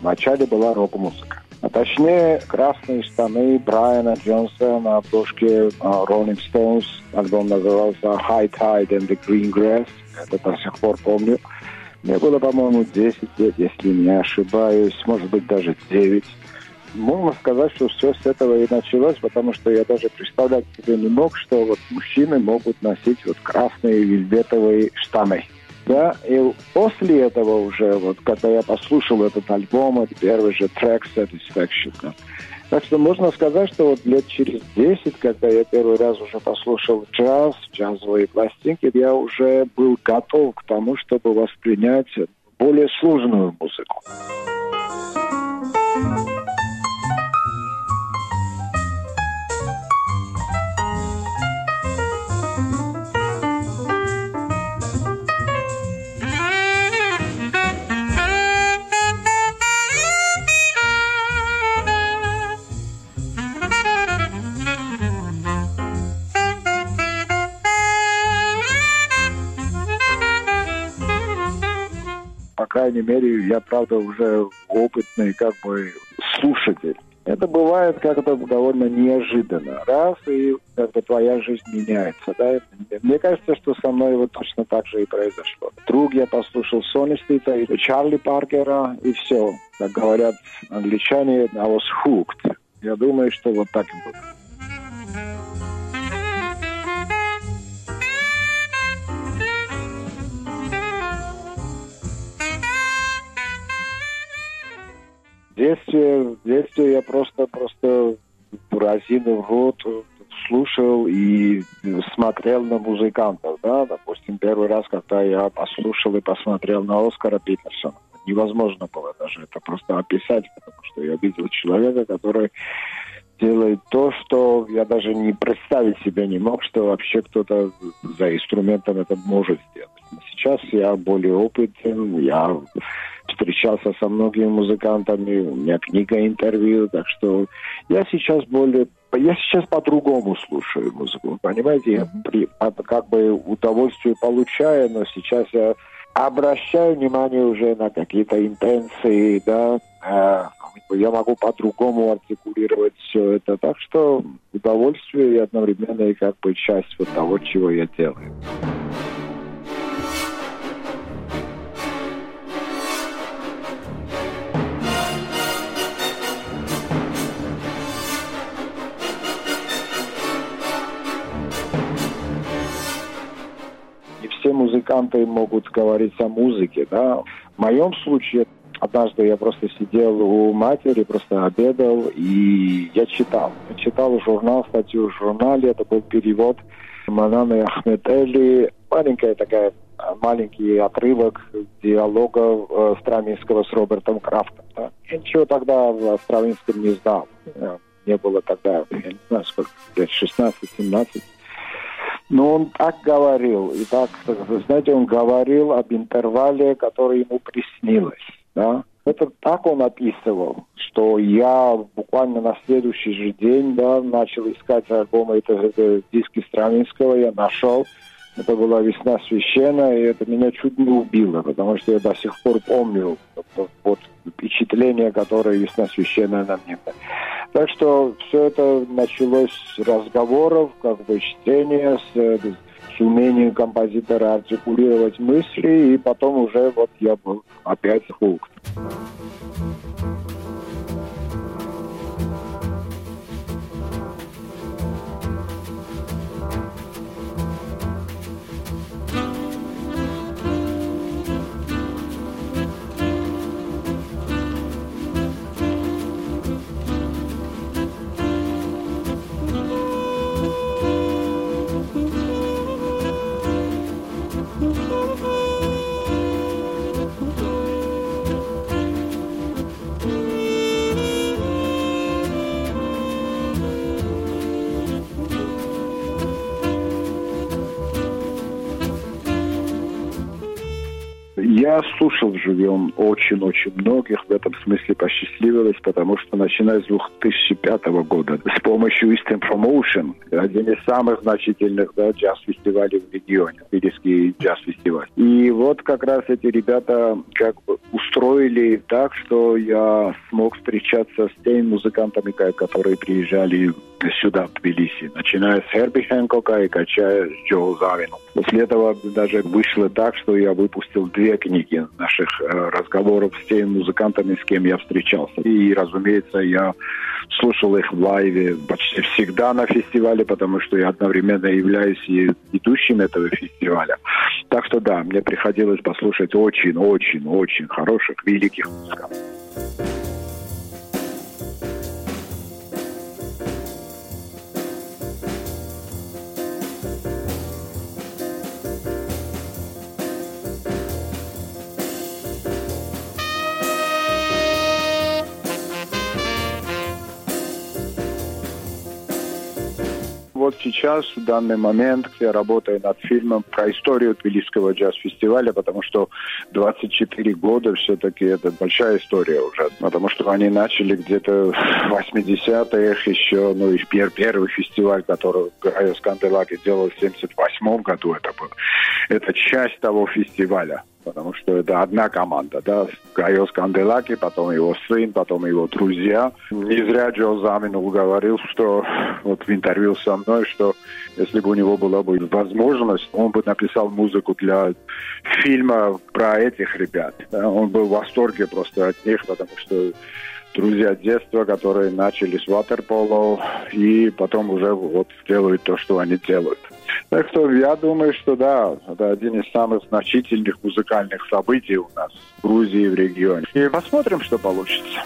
Вначале была рок-музыка. А точнее, красные штаны Брайана Джонса на обложке Rolling Stones. Альбом назывался High Tide and the Green Grass. Это до сих пор помню. Мне было, по-моему, 10 лет, если не ошибаюсь, может быть, даже 9. Можно сказать, что все с этого и началось, потому что я даже представлять себе не мог, что вот мужчины могут носить вот красные вельветовые штаны. Да, и после этого уже, вот когда я послушал этот альбом, это первый же трек Satisfaction, да, так что можно сказать, что вот лет через 10, когда я первый раз уже послушал джаз, джазовые пластинки, я уже был готов к тому, чтобы воспринять более сложную музыку. Крайней мере, я, правда, уже опытный как бы слушатель. Это бывает как-то довольно неожиданно. Раз, и как бы твоя жизнь меняется. Да? Мне кажется, что со мной вот точно так же и произошло. Друг я послушал Сони Стита и Чарли Паркера, и все. Как говорят англичане, I was hooked. Я думаю, что вот так и будет. Детстве, в детстве я просто, просто разинул рот, слушал и смотрел на музыкантов, да, допустим, первый раз, когда я послушал и посмотрел на Оскара Питерсона, невозможно было даже это просто описать, потому что я видел человека, который делает то, что я даже не представить себе не мог, что вообще кто-то за инструментом это может сделать. Сейчас я более опытен, я встречался со многими музыкантами, у меня книга интервью, так что я сейчас более я сейчас по-другому слушаю музыку, понимаете, я при, как бы удовольствие получаю, но сейчас я обращаю внимание уже на какие-то интенции, да, э, я могу по-другому артикулировать все это, так что удовольствие и одновременно и как бы часть вот того, чего я делаю. Музыканты могут говорить о музыке, да. В моем случае однажды я просто сидел у матери, просто обедал, и я читал. Я читал журнал, статью в журнале, это был перевод Мананы Ахметели, маленькая такая маленький отрывок диалога э, Стравинского с Робертом Крафтом. Да. Я ничего тогда в Стравинском не знал. Не было тогда, я не знаю, сколько, лет 16-17. Но он так говорил, и так, знаете, он говорил об интервале, который ему приснилось, да. Это так он описывал, что я буквально на следующий же день, да, начал искать альбомы, это, это диски Стравинского, я нашел, это была весна священная, и это меня чуть не убило, потому что я до сих пор помню вот, впечатление, которое весна священная на мне. Так что все это началось с разговоров, как бы чтения, с, с умением композитора артикулировать мысли, и потом уже вот я был опять хук. Слушал живем очень-очень многих, в этом смысле посчастливилось, потому что начиная с 2005 года с помощью Eastern Promotion, один из самых значительных да, джаз-фестивалей в регионе, Тбилисский джаз-фестиваль. И вот как раз эти ребята как бы устроили так, что я смог встречаться с теми музыкантами, которые приезжали сюда, в Тбилиси, начиная с Херби Хэнкока и качая с Джо Завину. После этого даже вышло так, что я выпустил две книги наших э, разговоров с теми музыкантами, с кем я встречался. И, разумеется, я слушал их в лайве почти всегда на фестивале, потому что я одновременно являюсь и ведущим этого фестиваля. Так что да, мне приходилось послушать очень-очень-очень хороших, великих музыкантов. Вот сейчас, в данный момент, я работаю над фильмом про историю Тбилисского джаз-фестиваля, потому что 24 года все-таки это большая история уже. Потому что они начали где-то в 80-х еще, ну, и первый фестиваль, который Гайос Канделаки делал в 78 году, это был. Это часть того фестиваля потому что это одна команда, да, Гайос Канделаки, потом его сын, потом его друзья. Не зря Джо Заминул говорил, что вот в интервью со мной, что если бы у него была бы возможность, он бы написал музыку для фильма про этих ребят. Он был в восторге просто от них, потому что друзья детства, которые начали с ватерполо и потом уже вот делают то, что они делают. Так что я думаю, что да, это один из самых значительных музыкальных событий у нас в Грузии, в регионе. И посмотрим, что получится.